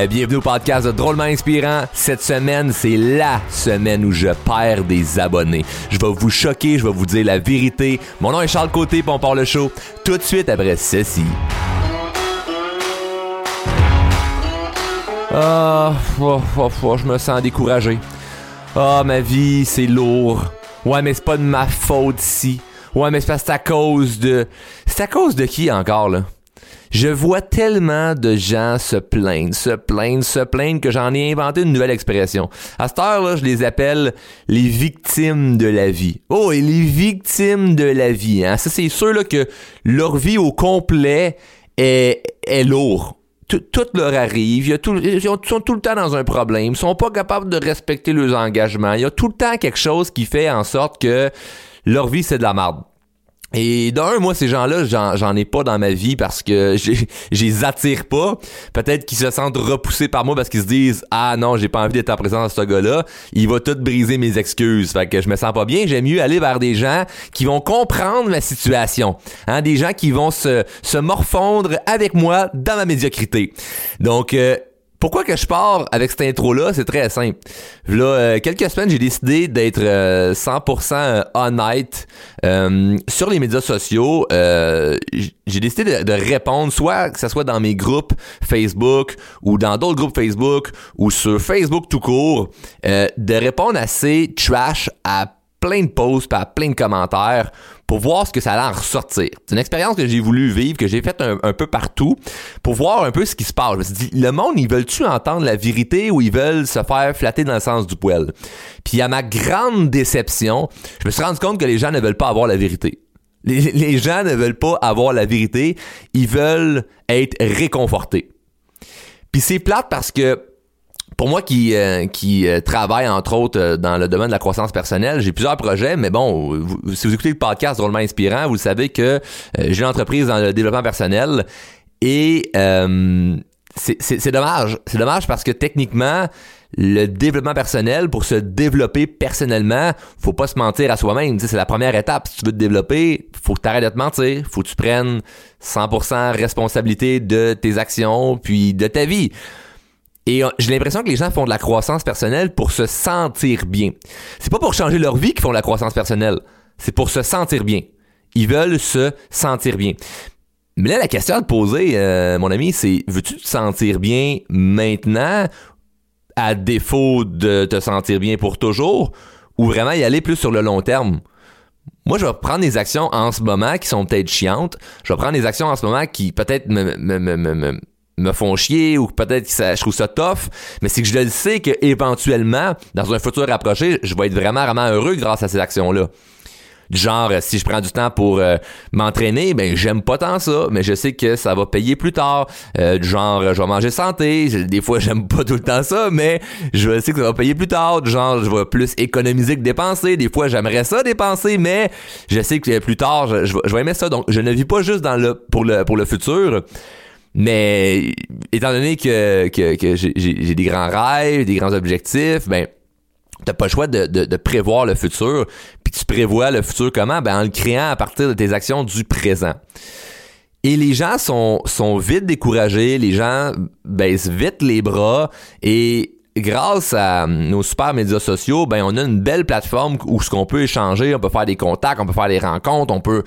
Oh yeah! Bienvenue au podcast de Drôlement Inspirant. Cette semaine, c'est la semaine où je perds des abonnés. Je vais vous choquer, je vais vous dire la vérité. Mon nom est Charles Côté, puis on part le show tout de suite après ceci. Ah, oh, oh, oh, je me sens découragé. Ah, ma vie, c'est lourd. Ouais, mais c'est pas de ma faute si. Ouais, mais c'est c'est à cause de... C'est à cause de qui encore, là? Je vois tellement de gens se plaindre, se plaindre, se plaindre que j'en ai inventé une nouvelle expression. À cette heure-là, je les appelle les victimes de la vie. Oh, et les victimes de la vie. Hein? Ça, c'est sûr là, que leur vie au complet est, est lourd tout, leur arrive, ils sont tout le temps dans un problème, ils sont pas capables de respecter leurs engagements, il y a tout le temps quelque chose qui fait en sorte que leur vie c'est de la merde. Et d'un, moi, ces gens-là, j'en ai pas dans ma vie parce que je les attire pas. Peut-être qu'ils se sentent repoussés par moi parce qu'ils se disent Ah non, j'ai pas envie d'être en présence de ce gars-là. Il va tout briser mes excuses. Fait que je me sens pas bien. J'aime mieux aller vers des gens qui vont comprendre ma situation. Hein, des gens qui vont se, se morfondre avec moi dans ma médiocrité. Donc, euh, pourquoi que je pars avec cette intro-là? C'est très simple. Là, euh, quelques semaines, j'ai décidé d'être 100% euh, honnête euh, sur les médias sociaux. j'ai décidé de, répondre, soit que ce soit dans mes groupes Facebook ou dans d'autres groupes Facebook ou sur Facebook tout court, de répondre assez trash à plein de posts, à plein de commentaires pour voir ce que ça allait en ressortir. C'est une expérience que j'ai voulu vivre, que j'ai faite un, peu partout, pour voir un peu ce qui se passe. Je me suis le monde, ils veulent-tu entendre la vérité ou ils veulent se faire flatter dans le sens du poil? Puis à ma grande déception, je me suis rendu compte que les gens ne veulent pas avoir la vérité. Les, gens ne veulent pas avoir la vérité, ils veulent être réconfortés. Puis c'est plate parce que pour moi qui, euh, qui euh, travaille entre autres euh, dans le domaine de la croissance personnelle, j'ai plusieurs projets, mais bon, si vous écoutez le podcast drôlement inspirant, vous savez que j'ai une entreprise dans le développement personnel et c'est dommage. C'est dommage parce que techniquement, le développement personnel, pour se développer personnellement, faut pas se mentir à soi-même. C'est la première étape. Si tu veux te développer, faut que tu arrêtes de te mentir. Faut que tu prennes 100% responsabilité de tes actions puis de ta vie. Et euh, j'ai l'impression que les gens font de la croissance personnelle pour se sentir bien. C'est pas pour changer leur vie qu'ils font de la croissance personnelle. C'est pour se sentir bien. Ils veulent se sentir bien. Mais là, la question à te poser, euh, mon ami, c'est veux-tu te sentir bien maintenant à défaut de te sentir bien pour toujours ou vraiment y aller plus sur le long terme? Moi, je vais prendre des actions en ce moment qui sont peut-être chiantes. Je vais prendre des actions en ce moment qui peut-être me, font chier ou peut-être que je trouve ça tough, mais c'est que je le sais que éventuellement, dans un futur rapproché, je vais être vraiment, vraiment heureux grâce à ces actions-là. Du genre, si je prends du temps pour euh, m'entraîner, ben j'aime pas tant ça, mais je sais que ça va payer plus tard. Euh, du genre, je vais manger santé. Des fois, j'aime pas tout le temps ça, mais je sais que ça va payer plus tard. Du genre, je vais plus économiser que dépenser. Des fois, j'aimerais ça dépenser, mais je sais que plus tard, je, vais aimer ça. Donc, je ne vis pas juste dans le pour le futur. Mais étant donné que, que, j'ai des grands rêves, des grands objectifs, ben t'as pas le choix de, de, prévoir le futur. Puis tu prévois le futur comment? Ben en le créant à partir de tes actions du présent. Et les gens sont, sont vite découragés, les gens baissent vite les bras et grâce à nos super médias sociaux, ben on a une belle plateforme où ce qu'on peut échanger, on peut faire des contacts, on peut faire des rencontres, on peut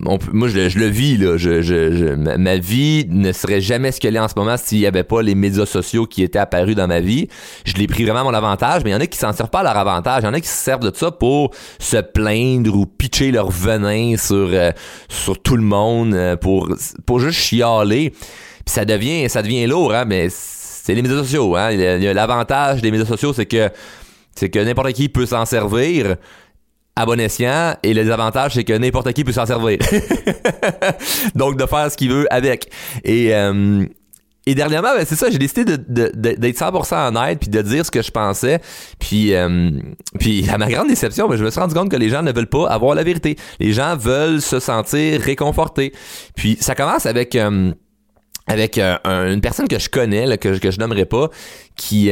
moi je, le vis là, je, je, ma vie ne serait jamais ce qu'elle est en ce moment s'il n'y avait pas les médias sociaux qui étaient apparus dans ma vie. Je l'ai pris vraiment mon avantage, mais il y en a qui s'en servent pas à leur avantage, il y en a qui se servent de ça pour se plaindre ou pitcher leur venin sur euh, sur tout le monde euh, pour pour juste chialer. Puis ça devient ça devient lourd hein, mais c'est les médias sociaux hein. L'avantage des médias sociaux c'est que c'est que n'importe qui peut s'en servir à bon escient et le désavantage c'est que n'importe qui peut s'en servir. Donc de faire ce qu'il veut avec. Et euh, et dernièrement, ben, c'est ça, j'ai décidé d'être 100% honnête puis de dire ce que je pensais. Puis, euh, puis à ma grande déception, ben, je me suis rendu compte que les gens ne veulent pas avoir la vérité. Les gens veulent se sentir réconfortés. Puis ça commence avec euh, avec une personne que je connais, que, que je nommerai pas, qui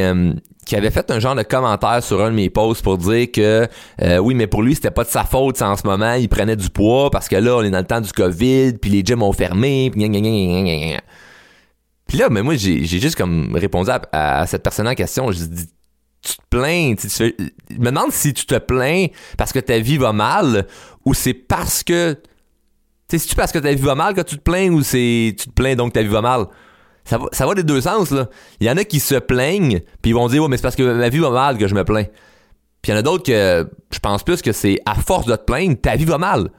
qui avait fait un genre de commentaire sur un de mes posts pour dire que euh, oui, mais pour lui, c'était pas de sa faute en ce moment, il prenait du poids parce que là, on est dans le temps du COVID, puis les gyms ont fermé, puis Puis là, mais moi, j'ai juste comme répondu à, à cette personne en question. Je dis, tu te plains, tu, tu je me demande si tu te plains parce que ta vie va mal ou c'est parce que. C'est-tu parce que ta vie va mal que tu te plains ou c'est tu te plains donc ta vie va mal? Ça va, ça va des deux sens, là. Il y en a qui se plaignent, puis ils vont dire, ouais, mais c'est parce que ma vie va mal que je me plains. Puis il y en a d'autres que je pense plus que c'est à force de te plaindre, ta vie va mal.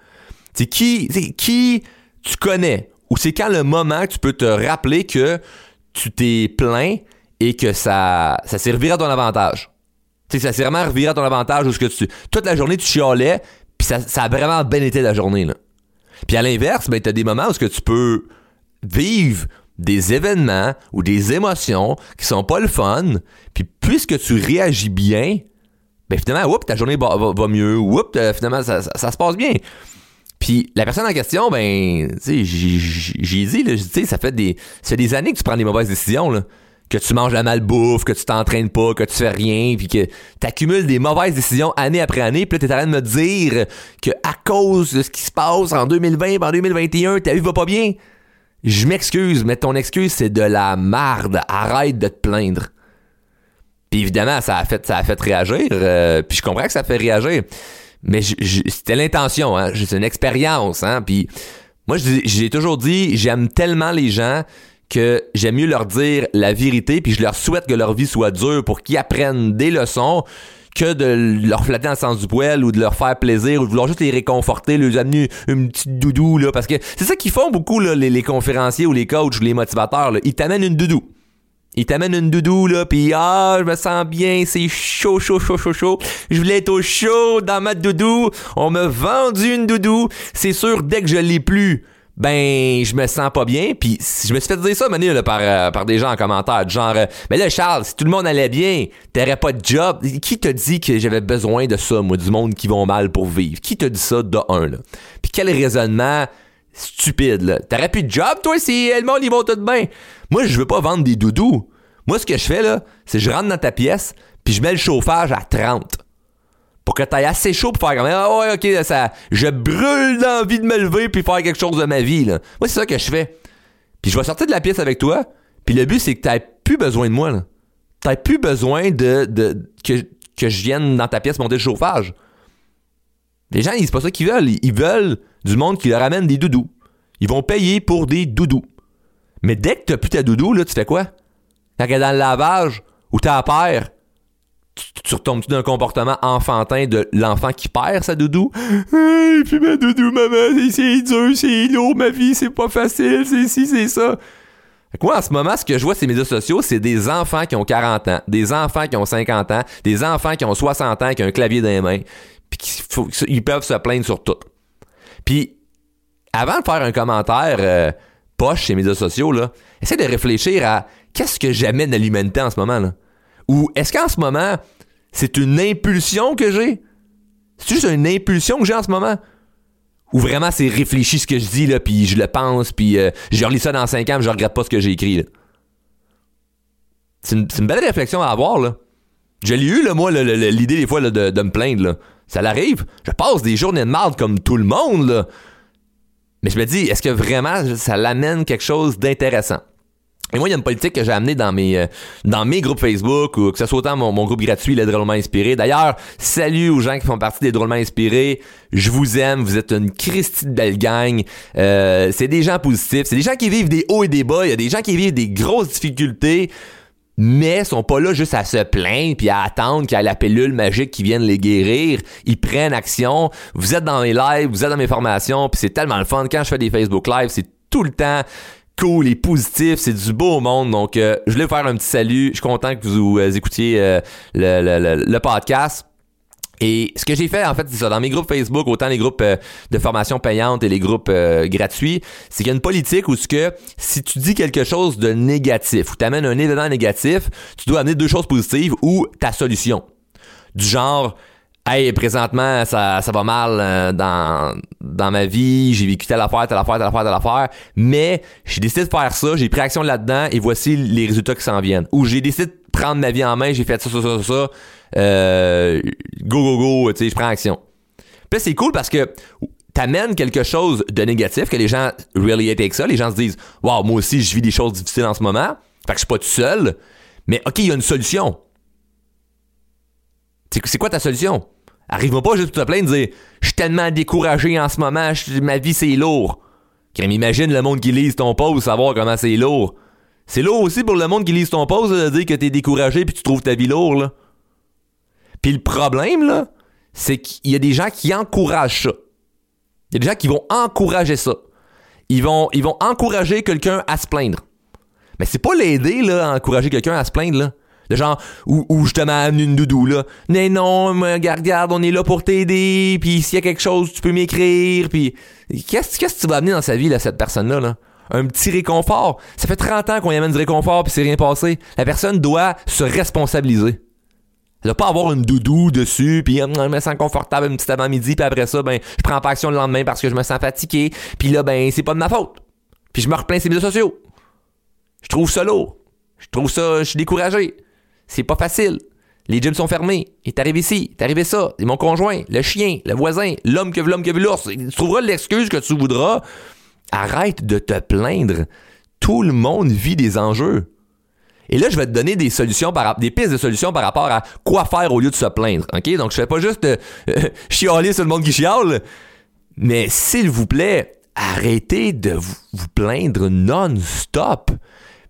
C'est qui, qui tu connais ou c'est quand le moment que tu peux te rappeler que tu t'es plaint et que ça, ça s'est reviré à ton avantage? Tu ça s'est vraiment reviré à ton avantage où ce que tu, toute la journée tu chialais, puis ça, ça a vraiment bien été la journée, là. Puis à l'inverse, ben, t'as des moments où ce que tu peux vivre des événements ou des émotions qui sont pas le fun, puis puisque tu réagis bien, ben finalement, oups, ta journée va, mieux, oups, euh, finalement, ça, ça- se passe bien. Puis la personne en question, ben, tu sais, j'ai- dit, là, tu ça fait des, ça fait des années que tu prends des mauvaises décisions, là. Que tu manges la malbouffe, que tu t'entraînes pas, que tu fais rien, puis que tu des mauvaises décisions année après année, puis là, t'es en train de me dire que à cause de ce qui se passe en 2020, en 2021, ta vie va pas bien. Je m'excuse, mais ton excuse, c'est de la marde. Arrête de te plaindre. Puis évidemment, ça a fait, ça a fait réagir. euh, puis je comprends que ça fait réagir. Mais c'était l'intention, hein. C'est une expérience, hein. Puis moi, j'ai toujours dit, j'aime tellement les gens que j'aime mieux leur dire la vérité, puis je leur souhaite que leur vie soit dure pour qu'ils apprennent des leçons que de leur flatter dans le sens du poil ou de leur faire plaisir ou de vouloir juste les réconforter, leur amener une petite doudou, là. Parce que c'est ça qu'ils font beaucoup, là, les, les conférenciers ou les coachs ou les motivateurs, là. Ils t'amènent une doudou. Il t'amène une doudou, là, pis ah, je me sens bien, c'est chaud, chaud, chaud, chaud, chaud. Je voulais être au chaud dans ma doudou. On m'a vendu une doudou. C'est sûr, dès que je l'ai plus, ben, je me sens pas bien. Puis je me suis fait dire ça, Mané, là, par, euh, par des gens en commentaire, genre, euh, mais là, Charles, si tout le monde allait bien, t'aurais pas de job. Qui t'a dit que j'avais besoin de ça, moi, du monde qui vont mal pour vivre? Qui t'a dit ça de un, là? Puis quel raisonnement stupide, là. T'aurais plus de job, toi, si le monde, ils vont tout bien. Moi, je veux pas vendre des doudous. Moi, ce que je fais, là, c'est je rentre dans ta pièce, puis je mets le chauffage à 30. Pour que t'ailles assez chaud pour faire comme Ah ouais, ok, ça. Je brûle d'envie de me lever puis faire quelque chose de ma vie, là. Moi, c'est ça que je fais. Puis je vais sortir de la pièce avec toi, puis le but, c'est que t'aies plus besoin de moi, là. T'as plus besoin de, que, je vienne dans ta pièce monter le chauffage. Les gens, c'est pas ça qu'ils veulent. Ils veulent du monde qui leur amène des doudous. Ils vont payer pour des doudous. Mais dès que t'as plus ta doudou, là, tu fais quoi? Est dans le lavage ou t'as à père, tu, tu retombes d'un comportement enfantin de l'enfant qui perd sa doudou? Hey, puis ma doudou, maman, c'est- dur, c'est lourd, ma vie, c'est pas facile, c'est ci, c'est ça. Moi, en ce moment, ce que je vois sur les médias sociaux, c'est des enfants qui ont 40 ans, des enfants qui ont 50 ans, des enfants qui ont 60 ans, qui ont un clavier dans les mains, puis ils peuvent se plaindre sur tout. Puis, avant de faire un commentaire euh, poche sur les médias sociaux, là, essaie de réfléchir à qu'est-ce que j'amène à l'humanité en ce moment. Ou est-ce qu'en ce moment, c'est une impulsion que j'ai? C'est juste une impulsion que j'ai en ce moment? Ou vraiment c'est réfléchi ce que je dis, là, puis je le pense, puis euh, je relis ça dans 5 ans, puis je regrette pas ce que j'ai écrit. C'est une, belle réflexion à avoir, là. Je eu, moi, l'idée des fois de, me plaindre. Ça l'arrive. Je passe des journées de marde comme tout le monde. Mais je me dis, est-ce que vraiment ça l'amène quelque chose d'intéressant? Et moi, il y a une politique que j'ai amenée dans mes euh, dans mes groupes Facebook ou que ce soit autant mon, groupe gratuit, les drôlement inspiré. D'ailleurs, salut aux gens qui font partie des drôlement inspirés. Je vous aime. Vous êtes une Christie de belle gang. Euh, c'est des gens positifs. C'est des gens qui vivent des hauts et des bas. Il y a des gens qui vivent des grosses difficultés mais sont pas là juste à se plaindre puis à attendre qu'il y ait la pilule magique qui vienne les guérir. Ils prennent action. Vous êtes dans mes lives, vous êtes dans mes formations, puis c'est tellement le fun. Quand je fais des Facebook Live, c'est tout le temps cool et positif, c'est du beau monde. Donc, euh, je voulais vous faire un petit salut. Je suis content que vous euh, écoutiez euh, le, le- le- podcast. Et ce que j'ai fait, en fait, c'est ça. Dans mes groupes Facebook, autant les groupes euh, de formation payante et les groupes euh, gratuits, c'est qu'il y a une politique où ce que si tu dis quelque chose de négatif ou t'amènes un événement négatif, tu dois amener deux choses positives ou ta solution. Du genre, hey, présentement, ça, ça va mal euh, dans, dans ma vie, j'ai vécu telle affaire, telle affaire, telle affaire, telle affaire, mais j'ai décidé de faire ça, j'ai pris action là-dedans et voici les résultats qui s'en viennent. Ou j'ai décidé de prendre ma vie en main, j'ai fait ça, ça, ça, ça, euh, go, go, go, tu sais, je prends action. Puis c'est cool parce que t'amènes quelque chose de négatif que les gens really hate avec ça. Les gens se disent, wow, moi aussi, je vis des choses difficiles en ce moment. Fait que je suis pas tout seul. Mais OK, il y a une solution. C'est quoi ta solution? Arrive-moi pas juste te plaindre et dire Je suis tellement découragé en ce moment, ma vie c'est lourd. Quand imagine le monde qui lise ton post savoir comment c'est lourd. C'est lourd aussi pour le monde qui lise ton post de dire que t'es découragé puis tu trouves ta vie lourde. Puis le problème, c'est qu'il y a des gens qui encouragent ça. Il y a des gens qui vont encourager ça. Ils vont, encourager quelqu'un à se plaindre. Mais c'est pas l'aider, là, à encourager quelqu'un à se plaindre. De genre, ou, ou justement une doudou, là. Mais non, regarde, regarde, on est là pour t'aider, puis s'il y a quelque chose, tu peux m'écrire, puis qu'est-ce que tu vas amener dans sa vie, là, cette personne-là, là? Un petit réconfort. Ça fait 30 ans qu'on y amène du réconfort, puis c'est rien passé. La personne doit se responsabiliser. Elle doit pas avoir une doudou dessus, puis hum, je me sens confortable un petit avant-midi, puis après ça, ben, je prends pas action le lendemain parce que je me sens fatigué, puis là, ben, c'est pas de ma faute. Puis je me replains ses médias sociaux. Je trouve ça lourd. Je trouve ça, je suis découragé. C'est pas facile. Les gyms sont fermés. Il est arrivé ici, arrivé ça. Et mon conjoint, le chien, le voisin, l'homme que veut l'homme que veut l'ours. Tu trouveras l'excuse que tu voudras. Arrête de te plaindre. Tout le monde vit des enjeux. Et là, je vais te donner des solutions des pistes de solutions par rapport à quoi faire au lieu de se plaindre. OK? Donc, je fais pas juste euh, chialer sur le monde qui chiale. Mais s'il vous plaît, arrêtez de vous, vous plaindre non-stop.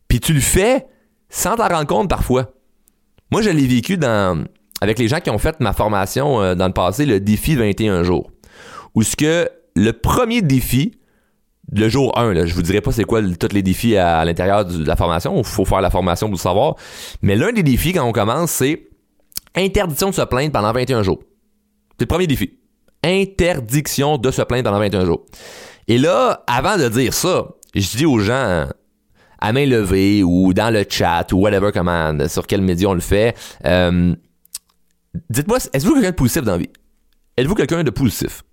Puis tu le fais sans t'en rendre compte parfois. Moi, je l'ai vécu dans, avec les gens qui ont fait ma formation euh, dans le passé, le défi 21 jours. Où ce que le premier défi, le jour 1, là, je vous dirai pas c'est quoi tous les défis à, l'intérieur de la formation, il faut faire la formation pour le savoir. Mais l'un des défis quand on commence, c'est interdiction de se plaindre pendant 21 jours. C'est le premier défi. Interdiction de se plaindre pendant 21 jours. Et là, avant de dire ça, je dis aux gens, à main levée ou dans le chat ou whatever comment, sur quel média on le fait. Euh, dites-moi, êtes-vous quelqu'un de positif dans la vie? Êtes-vous quelqu'un de positif?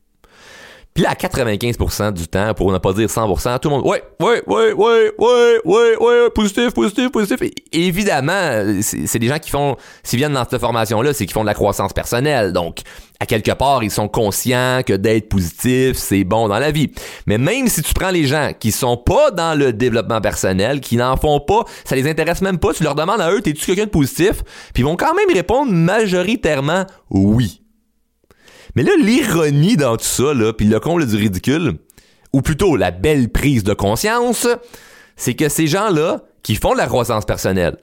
Puis là, à 95% du temps, pour ne pas dire 100%, tout le monde, ouais, ouais, ouais, ouais, ouais, ouais, ouais, positif, positif, positif. Évidemment, c'est des gens qui font, s'ils viennent dans cette formation-là, c'est qu'ils font de la croissance personnelle. Donc, à quelque part, ils sont conscients que d'être positif, c'est bon dans la vie. Mais même si tu prends les gens qui sont pas dans le développement personnel, qui n'en font pas, ça les intéresse même pas, tu leur demandes à eux, t'es-tu quelqu'un de positif? Puis ils vont quand même répondre majoritairement oui. Mais là, l'ironie dans tout ça, là, puis le comble du ridicule, ou plutôt la belle prise de conscience, c'est que ces gens-là, qui font de la croissance personnelle,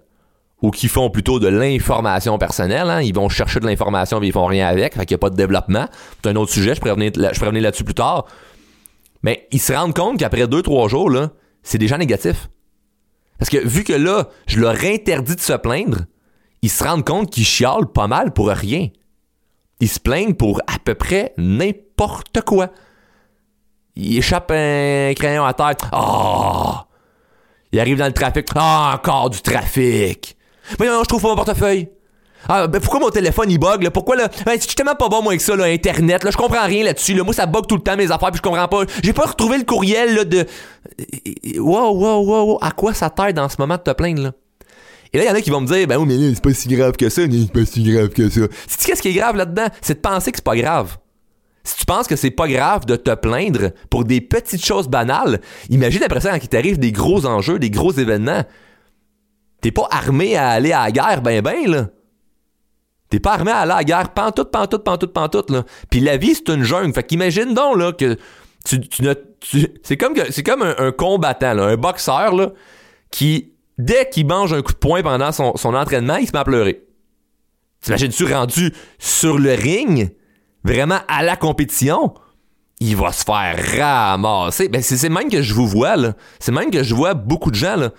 ou qui font plutôt de l'information personnelle, hein, ils vont chercher de l'information mais ils font rien avec, fait qu'il n'y a pas de développement. C'est un autre sujet, je pourrais revenir, là-dessus plus tard. Mais ils se rendent compte qu'après deux, trois jours, là, c'est des gens négatifs. Parce que vu que là, je leur interdis de se plaindre, ils se rendent compte qu'ils chialent pas mal pour rien. Ils se plaignent pour à peu près n'importe quoi. Ils échappent un crayon à terre. Ah! Il arrive dans le trafic. Ah, encore du trafic. Mais non, je trouve pas mon portefeuille. Ah, ben pourquoi mon téléphone il bug là? Pourquoi là? Ben, je tellement pas bon moi avec ça, là, Internet, là, je comprends rien là-dessus. Là. Moi, ça bug tout le temps mes affaires, puis je comprends pas. J'ai pas retrouvé le courriel là, de. Wow, wow, wow, à quoi ça t'aide en ce moment de te plaindre là? Et là, il y en a qui vont me dire, ben oui, mais c'est pas si grave que ça, c'est pas si grave que ça. C'est qu'est-ce qui est grave là-dedans? C'est de penser que c'est pas grave. Si tu penses que c'est pas grave de te plaindre pour des petites choses banales, imagine après ça quand il t'arrive des gros enjeux, des gros événements. T'es pas armé à aller à la guerre, ben ben, là. T'es pas armé à aller à la guerre, pantoute, pantoute, pantoute, pantoute, là. Puis la vie, c'est une jungle. Fait qu'imagine donc, là, que tu, tu, c'est comme, que, c'est comme un, combattant, là, un boxeur, là, qui, dès qu'il mange un coup de poing pendant son, entraînement, il se met à pleurer. T'imagines-tu rendu sur le ring, vraiment à la compétition? il va se faire ramasser. Ben, c'est même que je vous vois, là. C'est même que je vois beaucoup de gens, là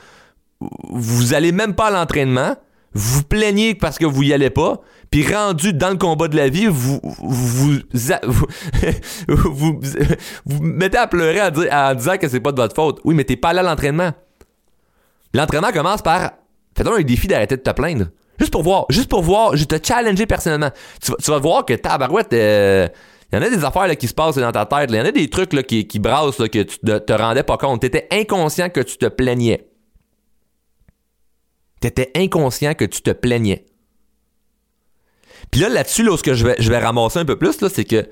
vous allez même pas à l'entraînement, vous plaignez parce que vous y allez pas, puis rendu dans le combat de la vie, vous vous vous, vous, mettez à pleurer en, disant que c'est pas de votre faute. Oui, mais t'es pas allé à l'entraînement. L'entraînement commence par fais-toi un défi d'arrêter de te plaindre. Juste pour voir, juste pour voir, je te challenger personnellement. Tu vas, tu voir que tabarouette, il euh, y en a des affaires là, qui se passent dans ta tête. Il y en a des trucs qui, qui brassent que tu te, te rendais pas compte. Tu étais inconscient que tu te plaignais. T'étais inconscient que tu te plaignais. Puis là, là-dessus, là, ce que je vais, ramasser un peu plus, là, c'est que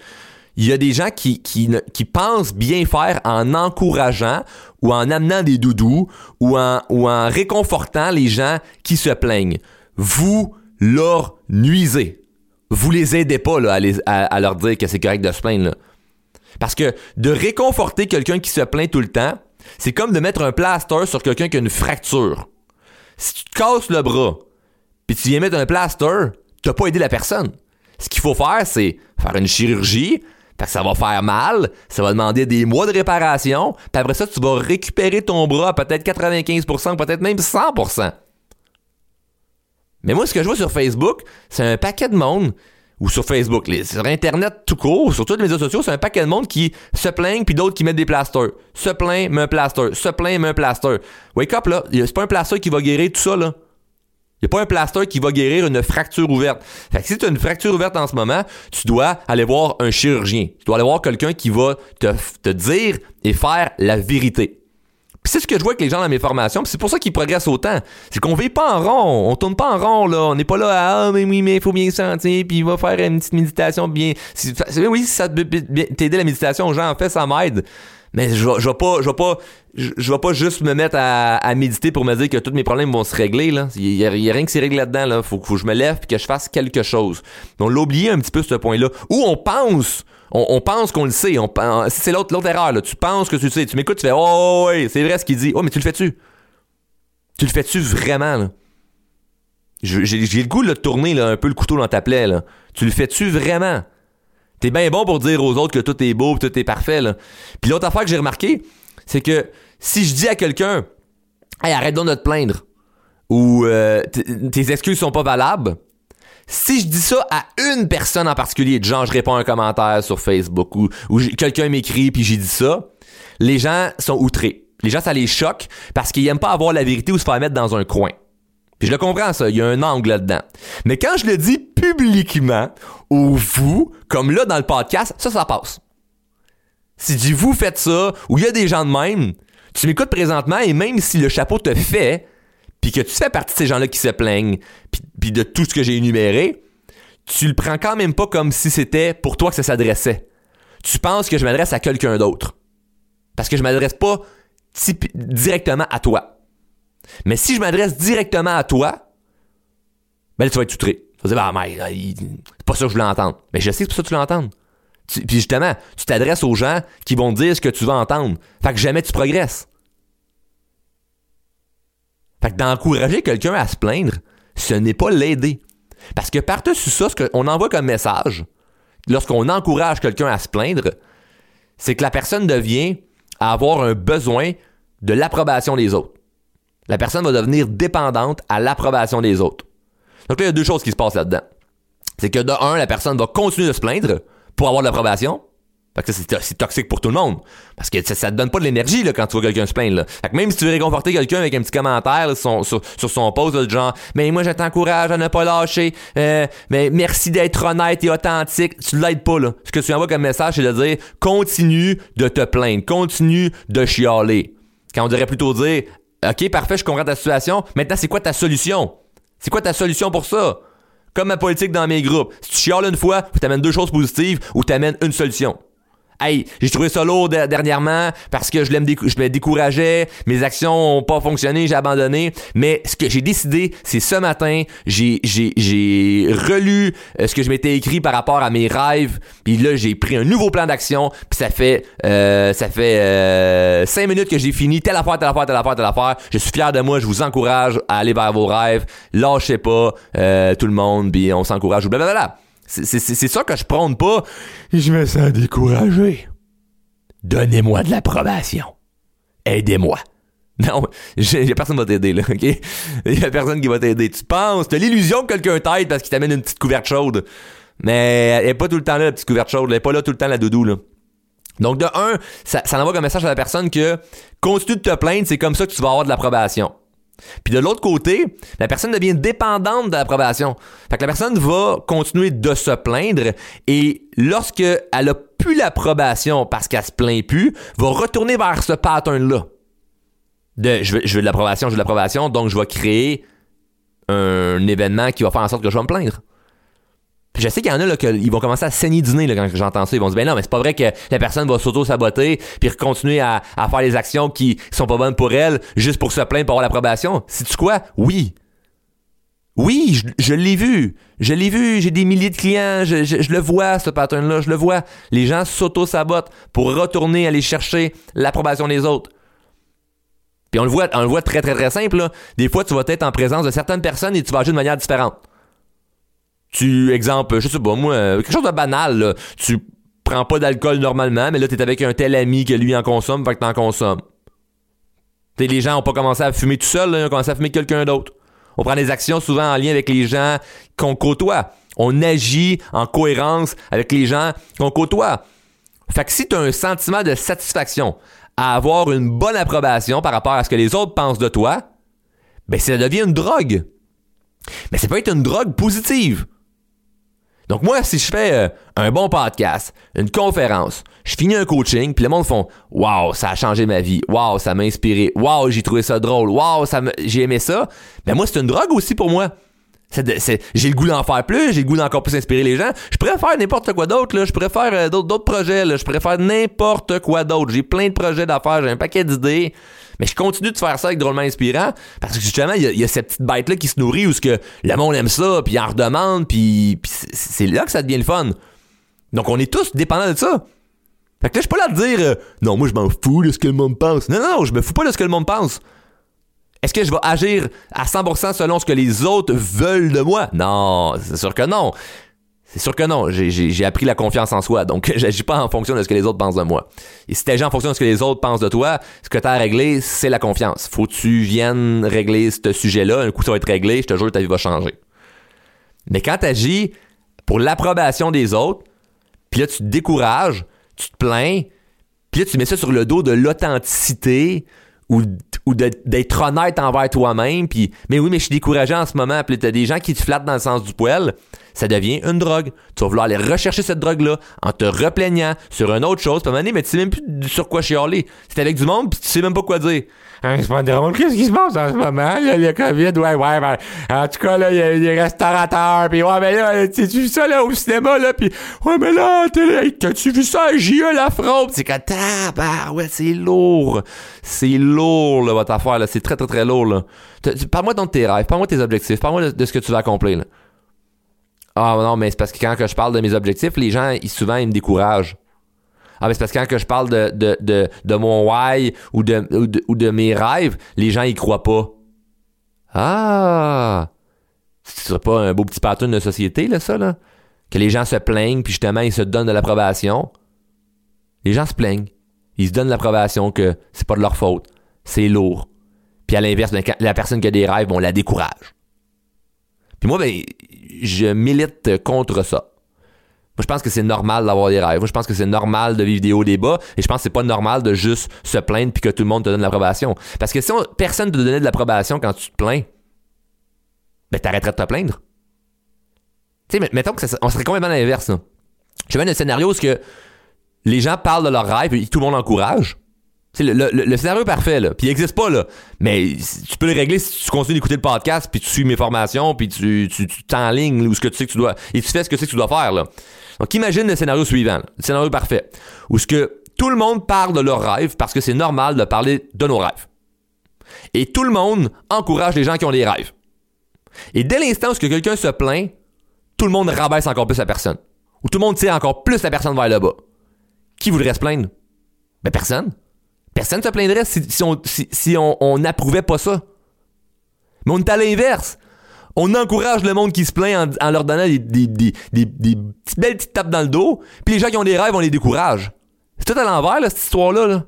il y a des gens qui pensent bien faire en encourageant ou en amenant des doudous ou en, réconfortant les gens qui se plaignent. Vous leur nuisez. Vous les aidez pas à, leur dire que c'est correct de se plaindre. Parce que de réconforter quelqu'un qui se plaint tout le temps, c'est comme de mettre un plaster sur quelqu'un qui a une fracture. Si tu te casses le bras, puis tu viens mettre un plaster, t'as pas aidé la personne. Ce qu'il faut faire, c'est faire une chirurgie, que ça va faire mal, ça va demander des mois de réparation, puis après ça, tu vas récupérer ton bras peut-être 95%, peut-être même 100%. Mais moi, ce que je vois sur Facebook, c'est un paquet de monde, ou sur Facebook, sur Internet tout court, sur tous les médias sociaux, c'est un paquet de monde qui se plaignent, puis d'autres qui mettent des plasters. Se plaint, met un plaster. Se plaint, met un plaster. Wake up, là. C'est pas un plaster qui va guérir tout ça, là. Il n'y a pas un plaster qui va guérir une fracture ouverte. Fait que si tu as une fracture ouverte en ce moment, tu dois aller voir un chirurgien. Tu dois aller voir quelqu'un qui va te, te dire et faire la vérité. Puis c'est ce que je vois avec les gens dans mes formations, c'est pour ça qu'ils progressent autant. C'est qu'on vit pas en rond, on tourne pas en rond là, on n'est pas là à ah mais oui mais il faut bien se sentir puis il va faire une petite méditation bien. oui, si ça t'aider la méditation aux gens en fait ça m'aide. Mais je vais, vais pas, je vais pas, je, vais pas juste me mettre à, méditer pour me dire que tous mes problèmes vont se régler là. Il y a, rien qui s'est réglé là-dedans là. Faut, que je me lève et que je fasse quelque chose. Donc l'oublier un petit peu ce point-là. Où on pense, on, pense qu'on le sait. On, c'est l'autre, l'autre erreur là. Tu penses que tu le sais. Tu m'écoutes, tu fais oh oui, c'est vrai ce qu'il dit. Oh mais tu le fais-tu? Tu le fais-tu vraiment là? J'ai, le goût de tourner là, un peu le couteau dans ta plaie là. Tu le fais-tu vraiment? T'es bien bon pour dire aux autres que tout est beau, tout est parfait. Là. Puis l'autre affaire que j'ai remarqué, c'est que si je dis à quelqu'un, hey, arrête donc de te plaindre, ou euh, tes excuses sont pas valables, si je dis ça à une personne en particulier, genre je réponds à un commentaire sur Facebook ou, ou quelqu'un m'écrit puis j'ai dit ça, les gens sont outrés. Les gens, ça les choque parce qu'ils aiment pas avoir la vérité ou se faire mettre dans un coin. Je le comprends, ça. Il y a un angle là-dedans. Mais quand je le dis publiquement, ou vous, comme là dans le podcast, ça, ça passe. Si je dis vous faites ça, ou il y a des gens de même, tu m'écoutes présentement et même si le chapeau te fait, puis que tu fais partie de ces gens-là qui se plaignent, puis de tout ce que j'ai énuméré, tu le prends quand même pas comme si c'était pour toi que ça s'adressait. Tu penses que je m'adresse à quelqu'un d'autre. Parce que je m'adresse pas directement à toi. Mais si je m'adresse directement à toi, ben tu vas être outré. Tu vas dire, bah, mais, c'est pas ça que je voulais entendre. Mais je sais que c'est pour ça que tu veux entendre. puis justement, tu t'adresses aux gens qui vont dire ce que tu veux entendre. Fait que jamais tu progresses. Fait que d'encourager quelqu'un à se plaindre, ce n'est pas l'aider. Parce que par-dessus ça, ce qu'on envoie comme message, lorsqu'on encourage quelqu'un à se plaindre, c'est que la personne devient à avoir un besoin de l'approbation des autres la personne va devenir dépendante à l'approbation des autres. Donc là, il y a deux choses qui se passent là-dedans. C'est que de un, la personne va continuer de se plaindre pour avoir de l'approbation. Fait que c'est toxique pour tout le monde. Parce que ça, te donne pas de l'énergie quand tu vois quelqu'un se plaindre. Fait que même si tu veux réconforter quelqu'un avec un petit commentaire sur, son post, de genre Mais moi je t'encourage à ne pas lâcher. Euh, mais merci d'être honnête et authentique. Tu l'aides pas là. Ce que tu envoies comme message, c'est de dire continue de te plaindre, continue de chialer. Quand on devrait plutôt dire OK, parfait, je comprends ta situation. Maintenant, c'est quoi ta solution? C'est quoi ta solution pour ça? Comme ma politique dans mes groupes. Si tu chiales une fois, tu t'amènes deux choses positives ou t'amènes une solution. Hey, j'ai trouvé ça lourd dernièrement parce que je, me je me décourageais, mes actions ont pas fonctionné, j'ai abandonné. Mais ce que j'ai décidé, c'est ce matin, j'ai relu euh, ce que je m'étais écrit par rapport à mes rêves. Puis là, j'ai pris un nouveau plan d'action. Puis ça fait, euh, ça fait euh, cinq minutes que j'ai fini telle affaire, telle affaire, telle affaire, telle affaire. Je suis fier de moi. Je vous encourage à aller vers vos rêves. Lâchez pas euh, tout le monde. Puis on s'encourage. Blablabla. C'est ça que je prône pas. Je me sens découragé. Donnez-moi de l'approbation. Aidez-moi. Non, j'ai personne qui va t'aider, là? Il a personne qui va t'aider. Tu penses, t'as l'illusion que quelqu'un t'aide parce qu'il t'amène une petite couverte chaude. Mais elle est pas tout le temps là, la petite couverte chaude. Elle est pas là tout le temps, la doudou. Donc, de un, ça, ça envoie message à la personne que continue de te plaindre, c'est comme ça que tu vas avoir de l'approbation. Puis de l'autre côté, la personne devient dépendante de l'approbation. Fait que la personne va continuer de se plaindre et lorsque elle a plus l'approbation parce qu'elle se plaint plus, va retourner vers ce pattern-là. De je veux, je veux de l'approbation, je veux de l'approbation, donc je vais créer un événement qui va faire en sorte que je vais me plaindre. Puis je sais qu'il y en a là qui vont commencer à saigner du nez là, quand j'entends ça. Ils vont se dire ben non, mais c'est pas vrai que la personne va s'auto-saboter puis continuer à, faire les actions qui sont pas bonnes pour elle juste pour se plaindre pour avoir l'approbation. C'est tu quoi? Oui. Oui, je, l'ai vu. Je l'ai vu. J'ai des milliers de clients. Je, je, je le vois, ce pattern-là. Je le vois. Les gens s'auto-sabotent pour retourner aller chercher l'approbation des autres. Puis on le voit, on le voit très, très, très simple. Là. Des fois, tu vas être en présence de certaines personnes et tu vas agir de manière différente. Tu, exemple, je sais pas, moi, quelque chose de banal, là. Tu prends pas d'alcool normalement, mais là, t'es avec un tel ami que lui en consomme, fait que t'en consommes. T'sais, les gens ont pas commencé à fumer tout seul, là, ils ont commencé à fumer quelqu'un d'autre. On prend des actions souvent en lien avec les gens qu'on côtoie. On agit en cohérence avec les gens qu'on côtoie. Fait que si tu un sentiment de satisfaction à avoir une bonne approbation par rapport à ce que les autres pensent de toi, ben ça devient une drogue. Mais ça peut être une drogue positive. Donc moi, si je fais euh, un bon podcast, une conférence, je finis un coaching, puis le monde font Waouh, ça a changé ma vie. Waouh, ça m'a inspiré. Waouh, j'ai trouvé ça drôle. Waouh, ça j'ai aimé ça. Ben moi, c'est une drogue aussi pour moi. j'ai le goût d'en faire plus, j'ai le goût d'encore plus inspirer les gens. Je pourrais faire n'importe quoi d'autre. Je pourrais faire euh, d'autres projets, là. Je pourrais faire n'importe quoi d'autre. J'ai plein de projets d'affaires, j'ai un paquet d'idées. Mais je continue de faire ça avec drôlement inspirant parce que justement, il y, a, cette petite bête-là qui se nourrit où ce que le monde aime ça, puis en redemande, puis, c'est là que ça devient le fun. Donc on est tous dépendants de ça. Fait que là, je suis pas là de dire euh, non, moi je m'en fous de ce que le monde pense. Non, non, je me fous pas de ce que le monde pense. Est-ce que je vais agir à 100% selon ce que les autres veulent de moi? Non, c'est sûr que non. C'est sûr que non. J'ai appris la confiance en soi, donc j'agis pas en fonction de ce que les autres pensent de moi. Et si t'agis en fonction de ce que les autres pensent de toi, ce que t'as à régler, c'est la confiance. Faut que tu viennes régler ce sujet-là. Un coup, ça va être réglé, je te jure, ta vie va changer. Mais quand t'agis pour l'approbation des autres, puis là, tu te décourages, tu te plains, puis là, tu mets ça sur le dos de l'authenticité, ou, d'être honnête envers toi-même puis mais oui mais je suis découragé en ce moment puis t'as des gens qui te flattent dans le sens du poil ça devient une drogue tu vas vouloir aller rechercher cette drogue là en te replaignant sur une autre chose puis à mais tu sais même plus sur quoi chialer c'est avec du monde puis tu sais même pas quoi dire Hein, c'est pas drôle. Qu'est-ce qui se passe en ce moment? Il y a le COVID, ouais, ouais, ben, en tout cas, là, il y a des restaurateurs, pis ouais, mais là, tu vu ça, là, au cinéma, là, pis ouais, mais là, t'as-tu vu ça, J.E. la fraude? C'est que, bah, ouais, c'est lourd. C'est lourd, là, votre affaire, là. C'est très, très, très lourd, là. Parle-moi de tes rêves, parle-moi de tes objectifs, parle-moi de, ce que tu vas accomplir, là. Ah, non, mais c'est parce que quand je parle de mes objectifs, les gens, ils, souvent, ils me découragent. Ah, mais c'est parce que quand je parle de, mon why ou de, ou de, mes rêves, les gens y croient pas. Ah! Ce serait pas un beau petit pattern de société, là, ça, là? Que les gens se plaignent, puis justement, ils se donnent de l'approbation. Les gens se plaignent. Ils se donnent l'approbation que c'est pas de leur faute. C'est lourd. Puis à l'inverse, ben, la personne qui a des rêves, on la décourage. Puis moi, ben, je milite contre ça. Moi, je pense que c'est normal d'avoir des rêves. Moi, je pense que c'est normal de vivre des hauts, des bas. Et je pense que c'est pas normal de juste se plaindre puis que tout le monde te donne l'approbation. Parce que si personne te donnait de l'approbation quand tu te plains, ben, t'arrêterais de te plaindre. Tu sais, mettons que ça, on serait complètement à l'inverse, Je mets un scénario où que les gens parlent de leurs rêves et tout le monde encourage. C'est le, le, scénario parfait, là. Puis il existe pas, là. Mais tu peux le régler si tu continues d'écouter le podcast, puis tu suis mes formations, puis tu t'enlignes tu, ou ce que tu sais que tu dois. Et tu fais ce que tu sais que tu dois faire, là. Donc imagine le scénario suivant, le scénario parfait, où ce que tout le monde parle de leurs rêves parce que c'est normal de parler de nos rêves. Et tout le monde encourage les gens qui ont des rêves. Et dès l'instant où quelqu'un se plaint, tout le monde rabaisse encore plus la personne. Ou tout le monde tire encore plus la personne vers le bas. Qui voudrait se plaindre? Ben personne. Personne ne se plaindrait si, on n'approuvait pas ça. Mais on est à l'inverse on encourage le monde qui se plaint en, leur donnant des, des, petites belles petites tapes dans le dos, puis les gens qui ont des rêves, on les décourage. C'est tout à l'envers, cette histoire-là. Là.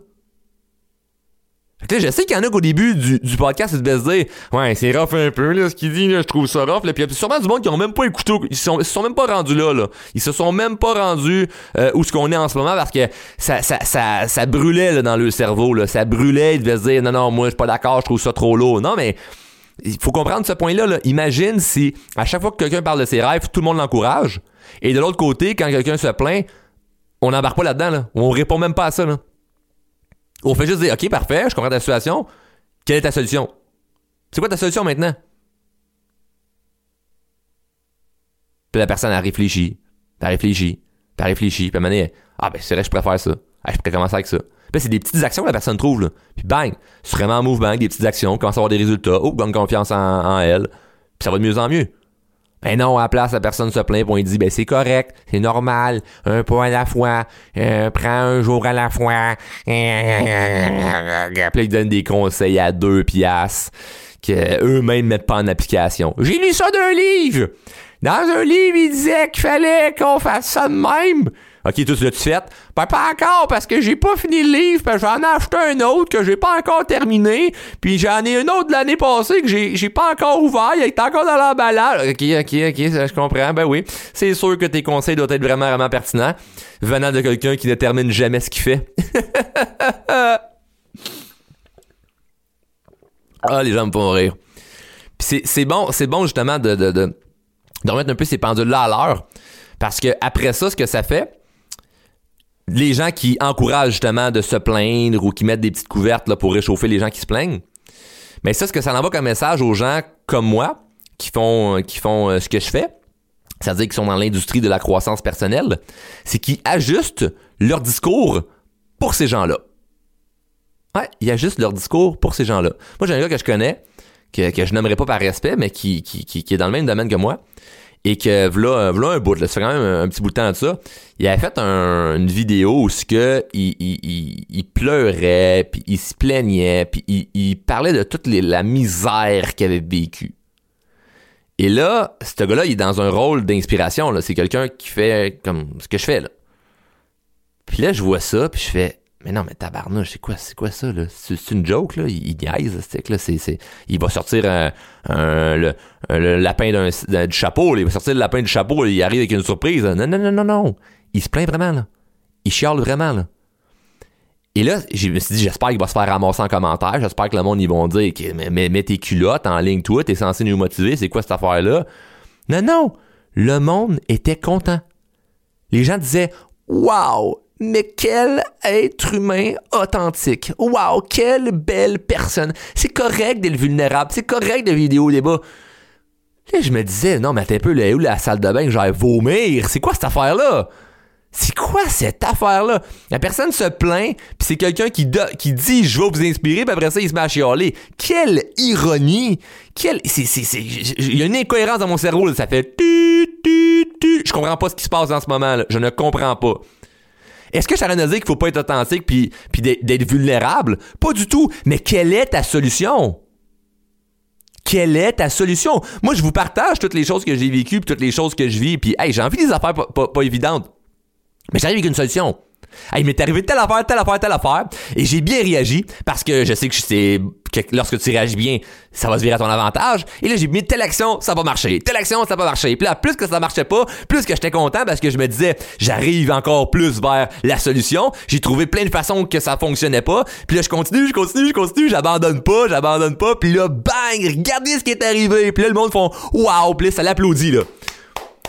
Je sais qu'il y en a qu'au début du, podcast, ils se baissent dire Ouais, c'est rough un peu, là, ce qu'il dit, là, je trouve ça rough. Puis il y a sûrement du monde qui ont même pas écouté, ils, sont, se sont même pas rendus là, là. Ils se sont même pas rendus euh, où ce qu'on est en ce moment parce que ça, ça, ça, ça brûlait là, dans le cerveau, là. Ça brûlait, ils devaient se dire Non, non, moi, je suis pas d'accord, je trouve ça trop lourd. Non, mais il faut comprendre ce point-là. Imagine si à chaque fois que quelqu'un parle de ses rêves, tout le monde l'encourage. Et de l'autre côté, quand quelqu'un se plaint, on n'embarque pas là-dedans. Là. On répond même pas à ça. Là. On fait juste dire OK, parfait, je comprends ta situation. Quelle est ta solution? C'est quoi ta solution maintenant? Puis la personne, elle réfléchit, elle réfléchit, puis elle réfléchit, puis à un ah ben c'est vrai, je préfère ça. Ah, je pourrais commencer avec ça. Puis c'est des petites actions que la personne trouve. Puis bang, c'est vraiment en mouvement, des petites actions, commence à avoir des résultats, oh, gagne confiance en, en elle, puis ça va de mieux en mieux. Ben non, à la place, la personne se plaint, on lui dit, ben c'est correct, c'est normal, un pas à la fois, euh, prends un jour à la fois. Puis il donne des conseils à deux piastres qu'eux-mêmes mettent pas en application. J'ai lu ça d'un livre! Dans un livre, il disait qu'il fallait qu'on fasse ça de même. OK, tout tu l'as-tu fait? Ben, pas encore, parce que j'ai pas fini le livre, puis j'en ai acheté un autre que j'ai pas encore terminé, puis j'en ai un autre de l'année passée que j'ai, j'ai pas encore ouvert, il est encore dans l'emballage. OK, OK, OK, je comprends, ben oui. C'est sûr que tes conseils doivent être vraiment, vraiment pertinents, venant de quelqu'un qui ne termine jamais ce qu'il fait. ah, les gens me font rire. Puis c'est, bon, c'est bon justement de, de, de, de remettre un peu ces pendules-là à l'heure, parce que après ça, ce que ça fait, les gens qui encouragent justement de se plaindre ou qui mettent des petites couvertes là, pour réchauffer les gens qui se plaignent. Mais ça, ce que ça envoie comme message aux gens comme moi qui font, qui font euh, ce que je fais, c'est-à-dire qui sont dans l'industrie de la croissance personnelle, c'est qu'ils ajustent leur discours pour ces gens-là. Ouais, ils ajustent leur discours pour ces gens-là. Moi, j'ai un gars que je connais, que, que je n'aimerais pas par respect, mais qui, qui, qui est dans le même domaine que moi et que voilà, un bout, là, ça fait quand même un, petit bout de temps de ça, il avait fait une vidéo où ce que il, il, il, pleurait, puis il se plaignait, puis il, parlait de toute la misère qu'il avait vécue. Et là, ce gars-là, il est dans un rôle d'inspiration. C'est quelqu'un qui fait comme ce que je fais. Là. Puis là, je vois ça, puis je fais mais non, mais tabarnouche, c'est quoi, c'est quoi ça, là? C'est, une joke, là? Il, niaise, là, c'est, il va sortir le, lapin d'un, du chapeau, il va sortir le lapin du chapeau, il arrive avec une surprise. Non, non, non, non, non. Il se plaint vraiment, là. Il chiale vraiment, là. Et là, je me suis dit, j'espère qu'il va se faire ramasser en commentaire. J'espère que le monde, ils vont dire, mais, mais, mets tes culottes en ligne, toi, t'es censé nous motiver, c'est quoi cette affaire-là? Non, non. Le monde était content. Les gens disaient, waouh, mais quel être humain authentique. Wow, quelle belle personne. C'est correct d'être vulnérable, c'est correct de vidéo débat. Là, je me disais, non, mais t'es un peu là où la salle de bain j'allais vomir? C'est quoi cette affaire-là? C'est quoi cette affaire-là? La personne se plaint, puis c'est quelqu'un qui, dit je vais vous inspirer, puis après ça, il se met à chialer. Quelle ironie! Quelle. Il y a une incohérence dans mon cerveau, ça fait tu, tu, tu. Je comprends pas ce qui se passe en ce moment. Je ne comprends pas. Est-ce que ça veut dire qu'il faut pas être authentique puis, puis d'être vulnérable? Pas du tout. Mais quelle est ta solution? Quelle est ta solution? Moi, je vous partage toutes les choses que j'ai vécues puis toutes les choses que je vis. Puis, hey, j'ai envie des affaires pas, pas évidentes. Mais j'arrive avec une solution il m'est arrivé telle affaire, telle affaire, telle affaire. Et j'ai bien réagi parce que je sais que lorsque tu réagis bien, ça va se virer à ton avantage. Et là, j'ai mis telle action, ça va marcher. Telle action, ça va marcher. Puis là, plus que ça marchait pas, plus que j'étais content parce que je me disais, j'arrive encore plus vers la solution. J'ai trouvé plein de façons que ça fonctionnait pas. Puis là, je continue, je continue, je continue, j'abandonne pas, j'abandonne pas. Puis là, bang, regardez ce qui est arrivé. Puis là, le monde font, waouh, puis là, ça l'applaudit, là.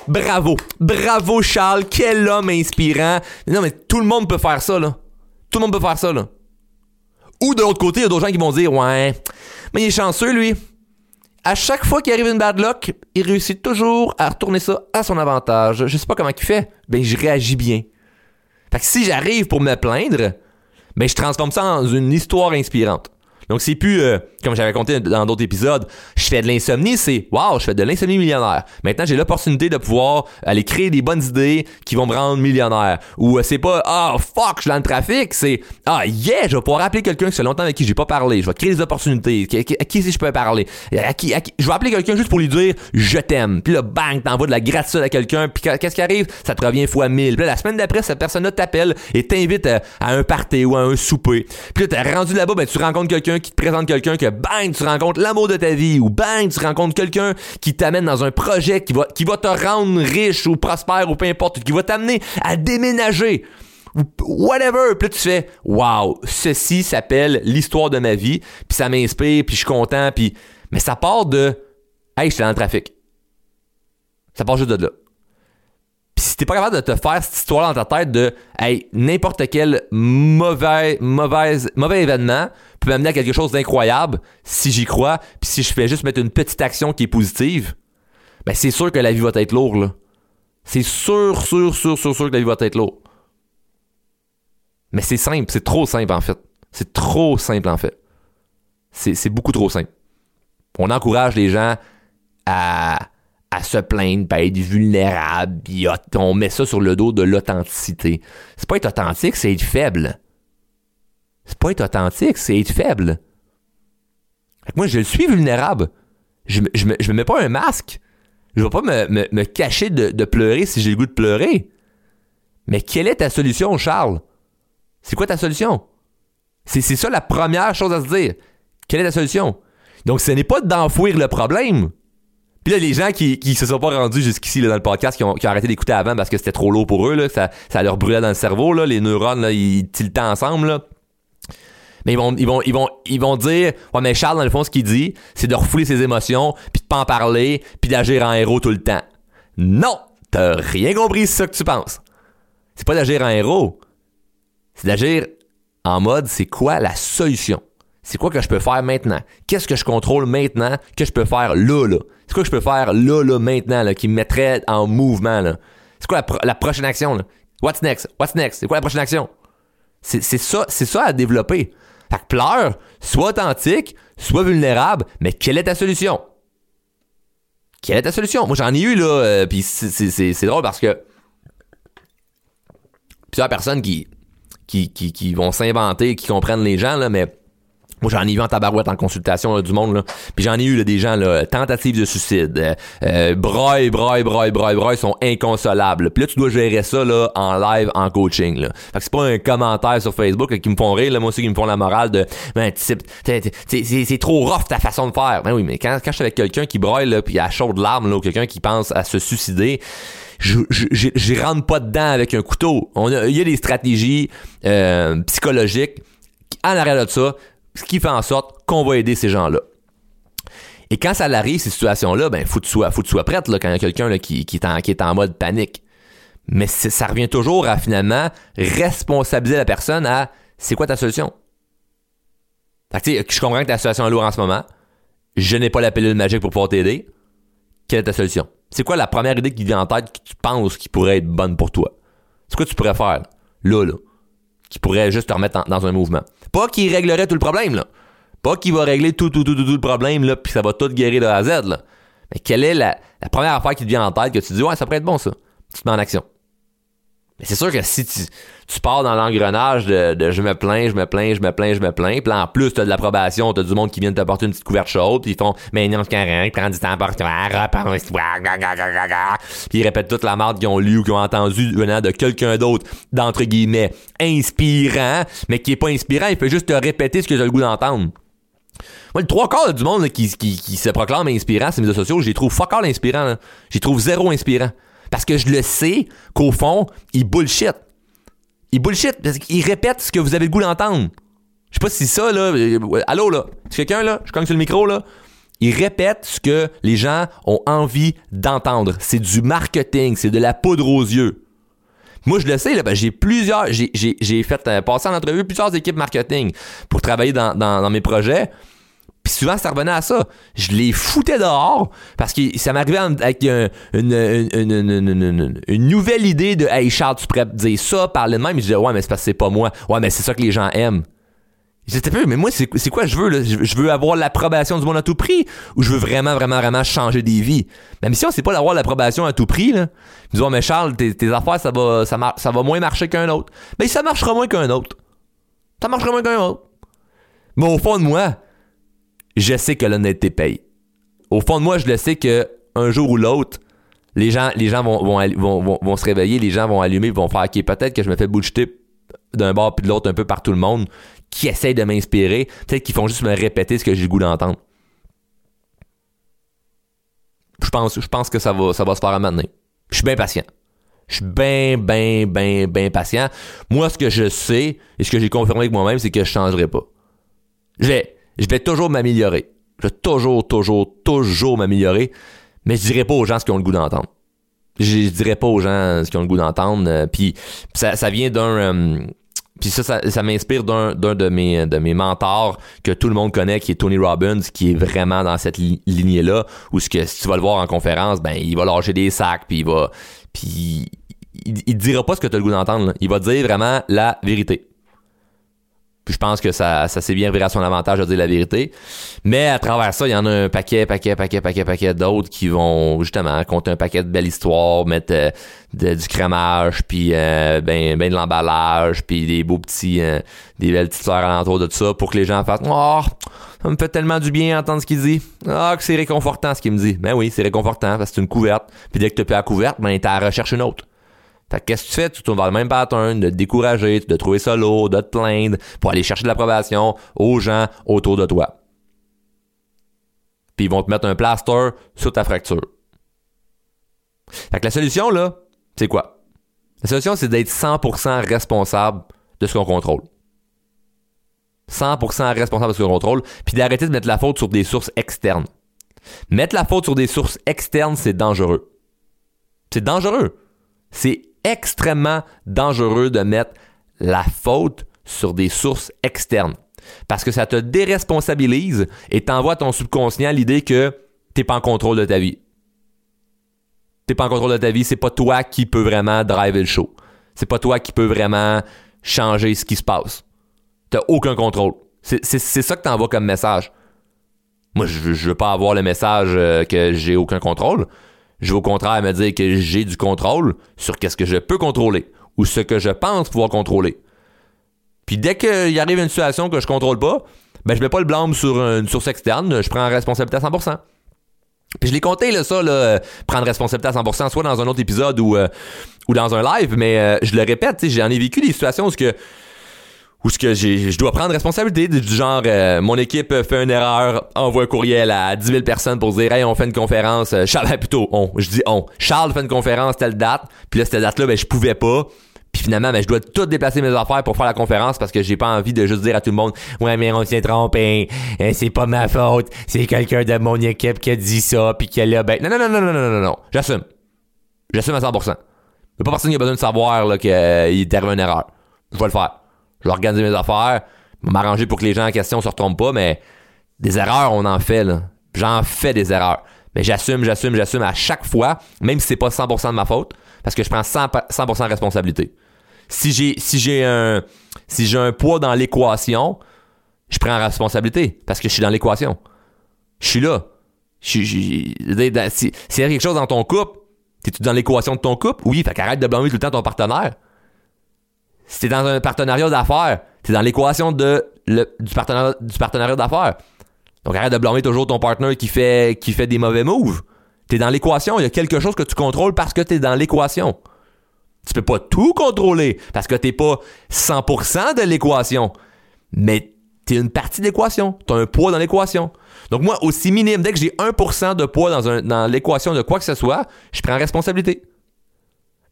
Bravo. Bravo, Charles. Quel homme inspirant. non, mais tout le monde peut faire ça, là. Tout le monde peut faire ça, là. Ou de l'autre côté, il y a d'autres gens qui vont dire, ouais, mais il est chanceux, lui. À chaque fois qu'il arrive une bad luck, il réussit toujours à retourner ça à son avantage. Je sais pas comment il fait. Ben, je réagis bien. Fait que si j'arrive pour me plaindre, ben, je transforme ça en une histoire inspirante. Donc c'est plus euh, comme j'avais compté dans d'autres épisodes, je fais de l'insomnie, c'est waouh, je fais de l'insomnie millionnaire. Maintenant, j'ai l'opportunité de pouvoir aller créer des bonnes idées qui vont me rendre millionnaire. Ou euh, c'est pas ah fuck, je suis dans le trafic, c'est ah yeah, je vais pouvoir appeler quelqu'un qui fait longtemps avec qui j'ai pas parlé, je vais créer des opportunités. À qui, si je peux parler? À qui, je vais appeler quelqu'un juste pour lui dire je t'aime. Puis là bang, t'envoies de la gratitude à quelqu'un, puis qu'est-ce qui arrive? Ça te revient fois mille. Puis là, la semaine d'après, cette personne-là t'appelle et t'invite à, un party ou à un souper. Puis là, t'es rendu là-bas, ben tu rencontres quelqu'un qui te présente quelqu'un que bang, tu rencontres l'amour de ta vie ou bang, tu rencontres quelqu'un qui t'amène dans un projet qui va, qui va te rendre riche ou prospère ou peu importe, qui va t'amener à déménager whatever. Puis tu fais, wow, ceci s'appelle l'histoire de ma vie, puis ça m'inspire, puis je suis content, puis mais ça part de, hey, j'étais dans le trafic. Ça part juste de là. Pis si t'es pas capable de te faire cette histoire dans ta tête de hey, n'importe quel mauvais, mauvais, mauvais événement peut m'amener à quelque chose d'incroyable si j'y crois, puis si je fais juste mettre une petite action qui est positive, ben c'est sûr que la vie va être lourde là. C'est sûr, sûr, sûr, sûr, sûr que la vie va être lourde. Mais c'est simple, c'est trop simple en fait. C'est trop simple en fait. C'est beaucoup trop simple. On encourage les gens à, à se plaindre, à être vulnérables, on met ça sur le dos de l'authenticité. C'est pas être authentique, c'est être faible. C'est pas être authentique, c'est être faible. moi, je suis vulnérable. Je, je, me, mets pas un masque. Je vais pas me, cacher de, de, pleurer si j'ai le goût de pleurer. Mais quelle est ta solution, Charles? C'est quoi ta solution? C'est ça la première chose à se dire. Quelle est ta solution? Donc, ce n'est pas d'enfouir le problème. Puis là, les gens qui, qui se sont pas rendus jusqu'ici dans le podcast, qui ont, arrêté d'écouter avant parce que c'était trop lourd pour eux, là, ça, ça leur brûlait dans le cerveau, là, les neurones, là, ils tiltaient ensemble. Là. Mais ils vont, ils vont, ils vont, ils vont dire, ouais, mais Charles, dans le fond, ce qu'il dit, c'est de refouler ses émotions, puis de pas en parler, puis d'agir en héros tout le temps. Non! T'as rien compris, c'est ça que tu penses. C'est pas d'agir en héros. C'est d'agir en mode, c'est quoi la solution? C'est quoi que je peux faire maintenant? Qu'est-ce que je contrôle maintenant que je peux faire là, là? C'est quoi que je peux faire là, là, maintenant, là, qui me mettrait en mouvement, là? C'est quoi la, prochaine action, là? What's next? What's next? C'est quoi la prochaine action? C'est ça, ça à développer. Fait que pleure, sois authentique, sois vulnérable, mais quelle est ta solution? Quelle est ta solution? Moi, j'en ai eu, là, euh, puis c'est drôle parce que plusieurs personnes qui, qui, qui, qui vont s'inventer, qui comprennent les gens, là, mais moi, j'en ai vu en tabarouette en consultation du monde, là. Puis j'en ai eu des gens, là, tentatives de suicide, euh, euh, broy, broy, broy, broy, sont inconsolables. Puis là, tu dois gérer ça là, en live, en coaching. Là. Fait que c'est pas un commentaire sur Facebook qui me font rire, là, moi aussi qui me font la morale de ben, c'est trop rough ta façon de faire. Ben oui, mais quand, quand je suis avec quelqu'un qui broye, là, puis à chaude larmes, là, ou quelqu'un qui pense à se suicider, je, je, je, rentre pas dedans avec un couteau. Il y a des stratégies euh, psychologiques en arrière de ça ce qui fait en sorte qu'on va aider ces gens-là. Et quand ça arrive, ces situations-là, ben, faut que tu sois, prête, là, quand il y a quelqu'un qui, qui, est en, qui est mode panique. Mais ça revient toujours à finalement responsabiliser la personne à c'est quoi ta solution? Fait que, je comprends que ta situation est lourde en ce moment. Je n'ai pas la pilule magique pour pouvoir t'aider. Quelle est ta solution? C'est quoi la première idée qui vient en tête que tu penses qui pourrait être bonne pour toi? C'est quoi tu pourrais faire? Là, là qui pourrait juste te remettre dans un mouvement. Pas qu'il réglerait tout le problème, là. Pas qu'il va régler tout, tout, tout, tout, le problème, là, puis ça va tout guérir de A à Z, là. Mais quelle est la, la première affaire qui te vient en tête que tu dis, ouais, ça pourrait être bon, ça. Tu te mets en action. Mais c'est sûr que si tu, tu pars dans l'engrenage de, je me plains, je me plains, je me plains, je me plains, puis en plus t'as de l'approbation, t'as du monde qui vient de t'apporter une petite couverte chaude, puis ils font mais non c'est correct, prends du temps pour toi, puis ils répètent toute la merde qu'ils ont lu ou qu'ils ont entendu venant de quelqu'un d'autre d'entre guillemets inspirant, mais qui est pas inspirant, il fait juste te répéter ce que j'ai le goût d'entendre. Moi, le trois quarts du monde qui, qui, qui, se proclame inspirant sur les médias sociaux, les trouve fuck all inspirant. J'y trouve zéro inspirant. Parce que je le sais qu'au fond, il bullshit. Il bullshit parce qu'il répète ce que vous avez le goût d'entendre. Je sais pas si ça, là. Euh, allô, là. C'est quelqu'un, là? Je cogne sur le micro, là. Il répète ce que les gens ont envie d'entendre. C'est du marketing, c'est de la poudre aux yeux. Moi, je le sais, là, j'ai plusieurs, j'ai, fait euh, passer en entrevue plusieurs équipes marketing pour travailler dans mes projets. Puis souvent, ça revenait à ça. Je les foutais dehors parce que ça m'arrivait avec une, nouvelle idée de Hey Charles, tu pourrais dire ça, parler de même. Je disais Ouais, mais c'est parce que c'est pas moi. Ouais, mais c'est ça que les gens aiment. J'étais peu, mais moi, c'est quoi je veux? Je veux avoir l'approbation du monde à tout prix ou je veux vraiment, vraiment, vraiment changer des vies? Ma mission, c'est pas d'avoir l'approbation à tout prix, là. Ils disent, mais Charles, tes, affaires, ça va, ça, ça va moins marcher qu'un autre. Mais ça marchera moins qu'un autre. Ça marchera moins qu'un autre. Mais au fond de moi, je sais que l'honnêteté paye. Au fond de moi, je le sais que un jour ou l'autre, les gens, les gens vont, vont, vont, se réveiller, les gens vont allumer, vont faire OK, peut-être que je me fais bullshiter d'un bord puis de l'autre un peu par tout le monde qui essaye de m'inspirer. Peut-être qu'ils font juste me répéter ce que j'ai le goût d'entendre. Je pense, je pense que ça va, ça va se faire à Je suis bien patient. Je suis bien, bien, bien, bien patient. Moi, ce que je sais et ce que j'ai confirmé avec moi-même, c'est que je changerai pas. Je je vais toujours m'améliorer. Je vais toujours, toujours, toujours m'améliorer. Mais je dirais pas aux gens ce qu'ils ont le goût d'entendre. Je, dirais pas aux gens ce qu'ils ont le goût d'entendre. Euh, puis ça, vient d'un... Euh, puis ça, ça, m'inspire d'un, de mes mentors que tout le monde connaît, qui est Tony Robbins, qui est vraiment dans cette li- lignée-là, où ce que si tu vas le voir en conférence, ben il va lâcher des sacs, puis il va, puis il, il dira pas ce que tu as le goût d'entendre. Il va dire vraiment la vérité. Puis je pense que ça, ça s'est bien viré à son avantage de dire la vérité. Mais à travers ça, il y en a un paquet, paquet, paquet, paquet, paquet d'autres qui vont justement compter un paquet de belles histoires, mettre euh, du crémage, puis euh, ben, ben de l'emballage, puis des beaux petits, euh, des belles petites fleurs alentour de tout ça pour que les gens fassent « Oh, ça me fait tellement du bien entendre ce qu'il dit. Ah, que c'est réconfortant ce qu'il me dit. » Ben oui, c'est réconfortant parce que c'est une couverte. Puis dès que tu plus la couverte, ben t'as à rechercher une autre. Fait que qu'est-ce que tu fais? Tu tournes vers le même pattern, de te décourager, de trouver ça lourd, de te plaindre, pour aller chercher de l'approbation aux gens autour de toi. Puis ils vont te mettre un plaster sur ta fracture. Fait que la solution, là, c'est quoi? La solution, c'est d'être 100% responsable de ce qu'on contrôle. 100% responsable de ce qu'on contrôle, puis d'arrêter de mettre la faute sur des sources externes. Mettre la faute sur des sources externes, c'est dangereux. C'est dangereux. C'est extrêmement dangereux de mettre la faute sur des sources externes. Parce que ça te déresponsabilise et t'envoie à ton subconscient l'idée que t'es pas en contrôle de ta vie. T'es pas en contrôle de ta vie, c'est pas toi qui peux vraiment driver le show. C'est pas toi qui peux vraiment changer ce qui se passe. T'as aucun contrôle. C'est ça que t'envoies comme message. Moi, je, veux- je veux pas avoir le message euh, que j'ai aucun contrôle. Je veux au contraire me dire que j'ai du contrôle sur qu'est-ce que je peux contrôler ou ce que je pense pouvoir contrôler. Puis dès qu'il arrive une situation que je contrôle pas, ben je mets pas le blâme sur une source externe, je prends la responsabilité à 100%. Puis je l'ai compté là ça là, euh, prendre responsabilité à 100% soit dans un autre épisode ou euh, dans un live, mais euh, je le répète, j'en ai vécu des situations où ce que où ce que je dois prendre responsabilité du genre euh, mon équipe fait une erreur, envoie un courriel à 10 000 personnes pour dire hey on fait une conférence, euh, Charles plutôt on, je dis on, Charles fait une conférence telle date, puis là cette date là ben je pouvais pas. Puis finalement, ben, je dois tout déplacer mes affaires pour faire la conférence parce que j'ai pas envie de juste dire à tout le monde Ouais, mais on s'est trompé, euh, c'est pas ma faute, c'est quelqu'un de mon équipe qui a dit ça, puis qui a ben. Non, non, non, non, non, non, non, non. J'assume. J'assume à 100%. Il y a pas personne qui a besoin de savoir là, qu'il est arrivé une erreur. Je vais le faire. Je mes affaires, m'arranger pour que les gens en question se retrompent pas, mais des erreurs, on en fait, là. J'en fais des erreurs. Mais j'assume, j'assume, j'assume à chaque fois, même si c'est pas 100% de ma faute, parce que je prends 100%, 100% de responsabilité. Si j'ai, un, poids dans l'équation, je prends responsabilité, parce que je suis dans l'équation. Je suis là. S'il y a quelque chose dans ton couple, t'es-tu dans l'équation de ton couple? Oui, fait qu'arrête de blâmer tout le temps ton partenaire. Si t'es dans un partenariat d'affaires, t'es dans l'équation de, le- du, partenariat, d'affaires. Donc arrête de blâmer toujours ton partenaire qui fait, qui fait des mauvais moves. T'es dans l'équation, il y a quelque chose que tu contrôles parce que t'es dans l'équation. Tu peux pas tout contrôler parce que t'es pas 100% de l'équation. Mais t'es une partie de l'équation. T'as un poids dans l'équation. Donc moi, aussi minime, dès que j'ai 1% de poids dans, dans l'équation de quoi que ce soit, je prends responsabilité.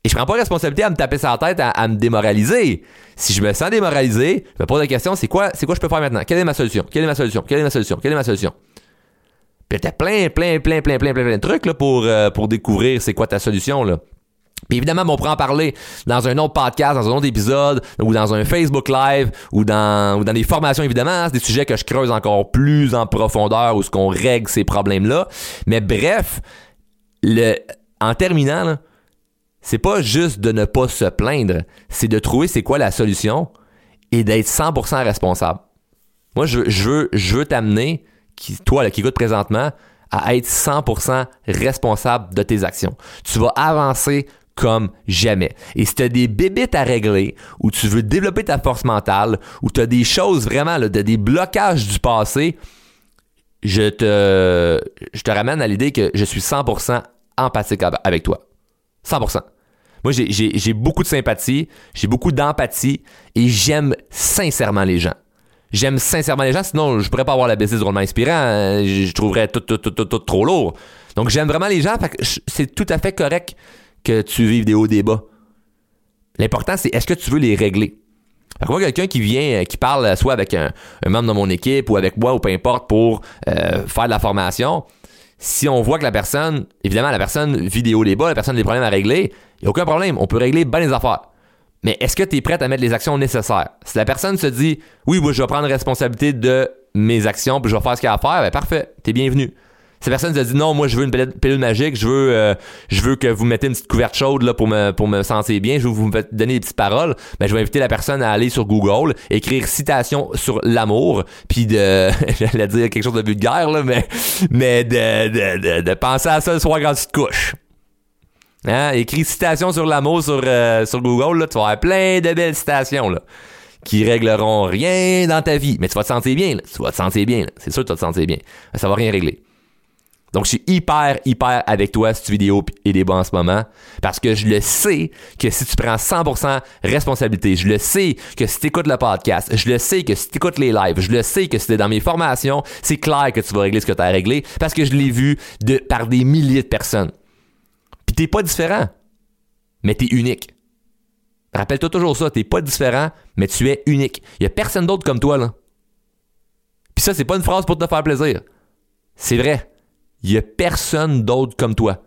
Et je prends pas responsabilité à me taper la tête, à, me démoraliser. Si je me sens démoralisé, je me pose la question, c'est quoi, c'est quoi je peux faire maintenant? Quelle est ma solution? Quelle est ma solution? Quelle est ma solution? Quelle est ma solution? Puis t'as plein, plein, plein, plein, plein, plein, plein de trucs là, pour, euh, pour découvrir c'est quoi ta solution. Là. Puis évidemment, on pourra en parler dans un autre podcast, dans un autre épisode, ou dans un Facebook Live, ou dans, ou dans des formations, évidemment. C'est des sujets que je creuse encore plus en profondeur, où ce qu'on règle ces problèmes-là. Mais bref, le, en terminant, c'est pas juste de ne pas se plaindre, c'est de trouver c'est quoi la solution et d'être 100% responsable. Moi, je veux, je veux, je veux t'amener, toi là, qui écoute présentement, à être 100% responsable de tes actions. Tu vas avancer comme jamais. Et si tu as des bébites à régler, ou tu veux développer ta force mentale, ou tu as des choses vraiment, là, de- des blocages du passé, je te, je te ramène à l'idée que je suis 100% empathique avec toi. 100%. Moi, j'ai- beaucoup de sympathie, j'ai beaucoup d'empathie et j'aime sincèrement les gens. J'aime sincèrement les gens, sinon je pourrais pas avoir la business drôlement inspirant. hein. Je, je trouverais tout, tout, tout, tout, tout trop lourd. Donc j'aime vraiment les gens, c'est tout à fait correct que tu vives des hauts, des bas. L'important, c'est est-ce que tu veux les régler? Fait que moi, quelqu'un qui vient, euh, qui parle soit avec un, un membre de mon équipe ou avec moi ou peu importe pour euh, faire de la formation, si on voit que la personne, évidemment, la personne hauts, des bas, la personne a des problèmes à régler, il n'y a aucun problème. On peut régler bien les affaires. Mais est-ce que tu es prête à mettre les actions nécessaires? Si la personne se dit Oui, moi je vais prendre responsabilité de mes actions, puis je vais faire ce qu'il y a à faire, ben parfait, t'es bienvenu. Si la personne se dit non, moi je veux une pilule magique, je veux, euh, je veux que vous mettez une petite couverte chaude là, pour, me, pour me sentir bien, je veux vous donner des petites paroles, ben, je vais inviter la personne à aller sur Google, écrire citation sur l'amour, puis de, j'allais dire quelque chose de vulgaire, là, mais, mais de, de, de, de penser à ça le soir quand tu te couches. Hein? Écris citation sur l'amour sur, euh, sur Google, là, tu vas avoir plein de belles citations là, qui régleront rien dans ta vie. Mais tu vas te sentir bien, là. tu vas te sentir bien. C'est sûr que tu vas te sentir bien. Ça va rien régler. Donc, je suis hyper, hyper avec toi, cette vidéo et des bons en ce moment, parce que je le sais que si tu prends 100% responsabilité, je le sais que si tu écoutes le podcast, je le sais que si tu écoutes les lives, je le sais que si tu es dans mes formations, c'est clair que tu vas régler ce que tu as réglé, parce que je l'ai vu de, par des milliers de personnes. Puis t'es pas différent, mais t'es unique. Rappelle-toi toujours ça, t'es pas différent, mais tu es unique. Il y a personne d'autre comme toi, là. Puis ça, c'est pas une phrase pour te faire plaisir. C'est vrai. Il y a personne d'autre comme toi.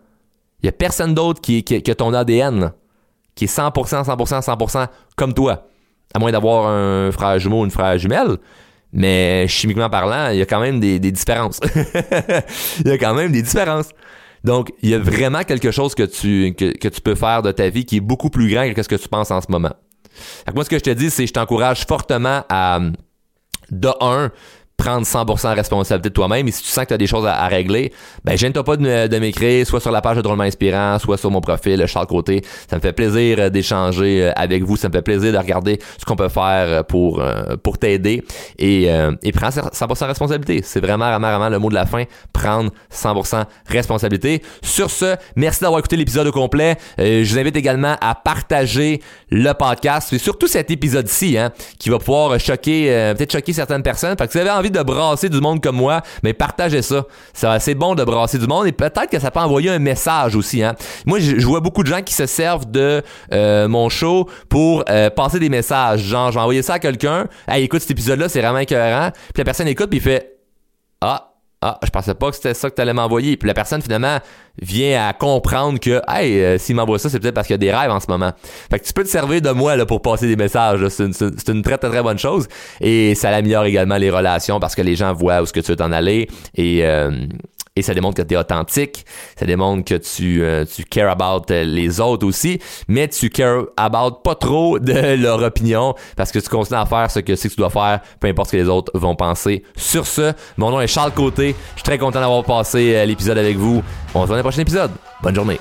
Il y a personne d'autre qui, a ton ADN, qui est 100%, 100%, 100% comme toi. À moins d'avoir un frère jumeau ou une frère jumelle. Mais chimiquement parlant, il y a quand même des, différences. il y a quand même des différences. Donc, il y a vraiment quelque chose que tu, que, que tu peux faire de ta vie qui est beaucoup plus grand que ce que tu penses en ce moment. Donc moi, ce que je te dis, c'est que je t'encourage fortement à, de un, prendre 100% responsabilité de toi-même et si tu sens que tu as des choses à, régler, ben gêne-toi pas de, m'écrire soit sur la page de Drôlement Inspirant, soit sur mon profil Charles Côté. Ça me fait plaisir euh, d'échanger euh, avec vous, ça me fait plaisir de regarder ce qu'on peut faire euh, pour pour t'aider et et prendre 100% responsabilité. C'est vraiment vraiment vraiment le mot de la fin, prendre 100% responsabilité. Sur ce, merci d'avoir écouté l'épisode au complet. je vous invite également à partager le podcast et surtout cet épisode-ci hein, qui va pouvoir choquer peut-être choquer certaines personnes parce que vous avez envie de brasser du monde comme moi, mais partagez ça. C'est bon de brasser du monde et peut-être que ça peut envoyer un message aussi. Hein. Moi, je, vois beaucoup de gens qui se servent de euh, mon show pour euh, passer des messages. Genre, je vais envoyer ça à quelqu'un. Hey, écoute cet épisode-là, c'est vraiment écœurant. Puis la personne écoute puis il fait Ah, ah, je pensais pas que c'était ça que tu allais m'envoyer. Puis la personne, finalement, vient à comprendre que, hey, euh, s'il m'envoie ça, c'est peut-être parce qu'il y a des rêves en ce moment. Fait que tu peux te servir de moi là, pour passer des messages. C'est une, très, très, très bonne chose. Et ça améliore également les relations parce que les gens voient où ce que tu veux t'en aller. Et, euh, et ça démontre que tu es authentique, ça démontre que tu, euh, tu care about euh, les autres aussi, mais tu care about pas trop de leur opinion parce que tu continues à faire ce que c'est que tu dois faire, peu importe ce que les autres vont penser. Sur ce, mon nom est Charles Côté, je suis très content d'avoir passé euh, l'épisode avec vous. On se voit dans le prochain épisode. Bonne journée.